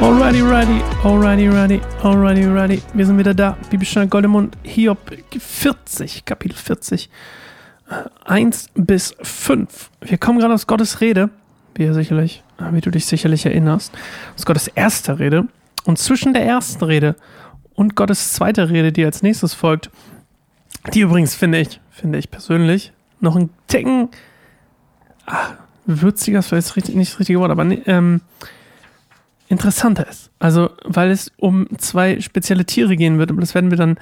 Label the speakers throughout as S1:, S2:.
S1: Alrighty, ready, alrighty, ready, alrighty, ready. Wir sind wieder da. Bibelstunde Goldemund, Hiob 40, Kapitel 40, 1 bis 5. Wir kommen gerade aus Gottes Rede, wie, ihr sicherlich, wie du dich sicherlich erinnerst, aus Gottes erster Rede. Und zwischen der ersten Rede und Gottes zweiter Rede, die als nächstes folgt, die übrigens finde ich, finde ich persönlich, noch ein Ticken ah, würziger, war jetzt richtig, nicht das richtige Wort, aber ähm, interessanter ist. Also, weil es um zwei spezielle Tiere gehen wird, aber das werden wir dann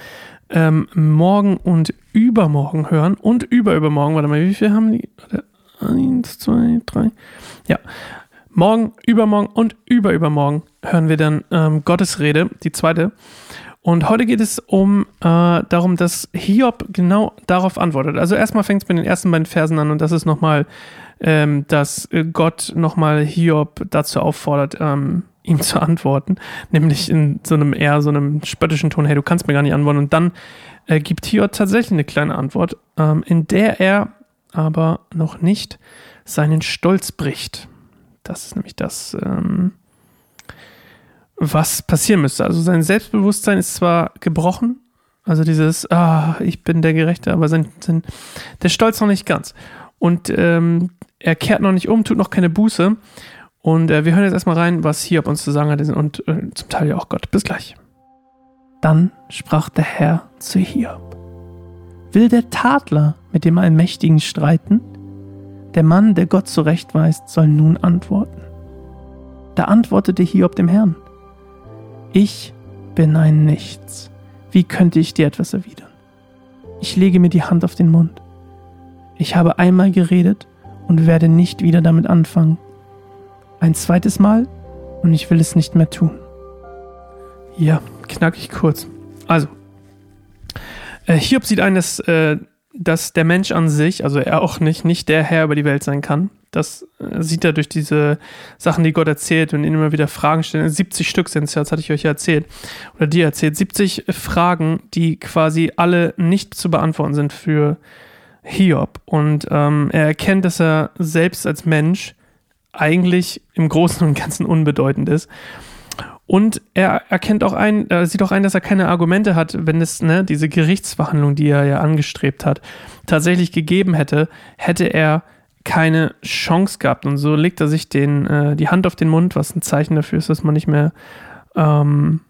S1: ähm, morgen und übermorgen hören und überübermorgen. Warte mal, wie viel haben die? Eins, zwei, drei. Ja. Morgen, übermorgen und überübermorgen hören wir dann ähm, Gottes Rede, die zweite. Und heute geht es um äh, darum, dass Hiob genau darauf antwortet. Also erstmal fängt es mit den ersten beiden Versen an und das ist nochmal, ähm, dass Gott nochmal Hiob dazu auffordert, ähm, ihm zu antworten, nämlich in so einem eher so einem spöttischen Ton, hey, du kannst mir gar nicht antworten. Und dann äh, gibt Hiob tatsächlich eine kleine Antwort, ähm, in der er aber noch nicht seinen Stolz bricht. Das ist nämlich das, ähm, was passieren müsste. Also sein Selbstbewusstsein ist zwar gebrochen, also dieses, ah, ich bin der Gerechte, aber sein, sein der Stolz noch nicht ganz. Und ähm, er kehrt noch nicht um, tut noch keine Buße. Und äh, wir hören jetzt erstmal rein, was Hiob uns zu sagen hat und äh, zum Teil ja auch Gott. Bis gleich. Dann sprach der Herr zu Hiob. Will der Tadler mit dem Allmächtigen streiten? Der Mann, der Gott zurechtweist, soll nun antworten. Da antwortete Hiob dem Herrn. Ich bin ein Nichts. Wie könnte ich dir etwas erwidern? Ich lege mir die Hand auf den Mund. Ich habe einmal geredet und werde nicht wieder damit anfangen ein zweites Mal und ich will es nicht mehr tun. Ja, knackig kurz. Also, äh, Hiob sieht ein, äh, dass der Mensch an sich, also er auch nicht, nicht der Herr über die Welt sein kann. Das äh, sieht er durch diese Sachen, die Gott erzählt und ihn immer wieder Fragen stellen. 70 Stück sind es ja, das hatte ich euch ja erzählt. Oder dir erzählt. 70 Fragen, die quasi alle nicht zu beantworten sind für Hiob. Und ähm, er erkennt, dass er selbst als Mensch eigentlich im Großen und Ganzen unbedeutend ist. Und er erkennt auch ein, er sieht auch ein, dass er keine Argumente hat, wenn es ne, diese Gerichtsverhandlung, die er ja angestrebt hat, tatsächlich gegeben hätte, hätte er keine Chance gehabt. Und so legt er sich den, äh, die Hand auf den Mund, was ein Zeichen dafür ist, dass man nicht mehr, ähm,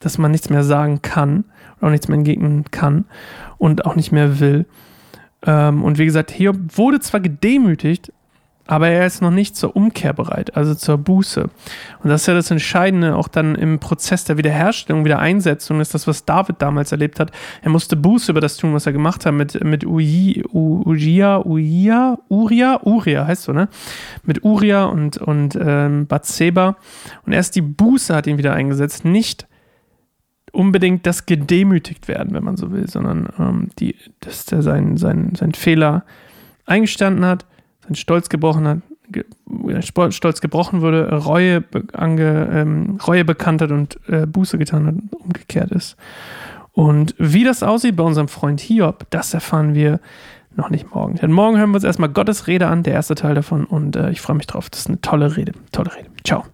S1: dass man nichts mehr sagen kann oder auch nichts mehr entgegnen kann und auch nicht mehr will. Ähm, und wie gesagt, Hiob wurde zwar gedemütigt, aber er ist noch nicht zur Umkehr bereit, also zur Buße. Und das ist ja das Entscheidende auch dann im Prozess der Wiederherstellung, Wiedereinsetzung, ist das, was David damals erlebt hat. Er musste Buße über das tun, was er gemacht hat mit, mit Uji, Ujia, Uria, Uria, Uria heißt so, ne? Mit Uria und, und ähm, Bathseba. Und erst die Buße hat ihn wieder eingesetzt, nicht unbedingt das gedemütigt werden, wenn man so will, sondern ähm, die, dass er seinen sein, sein Fehler eingestanden hat sein Stolz gebrochen hat, ge, Stolz gebrochen wurde, Reue, ange, ähm, Reue bekannt hat und äh, Buße getan hat, umgekehrt ist. Und wie das aussieht bei unserem Freund Hiob, das erfahren wir noch nicht morgen. Denn morgen hören wir uns erstmal Gottes Rede an, der erste Teil davon. Und äh, ich freue mich drauf. Das ist eine tolle Rede. Tolle Rede. Ciao.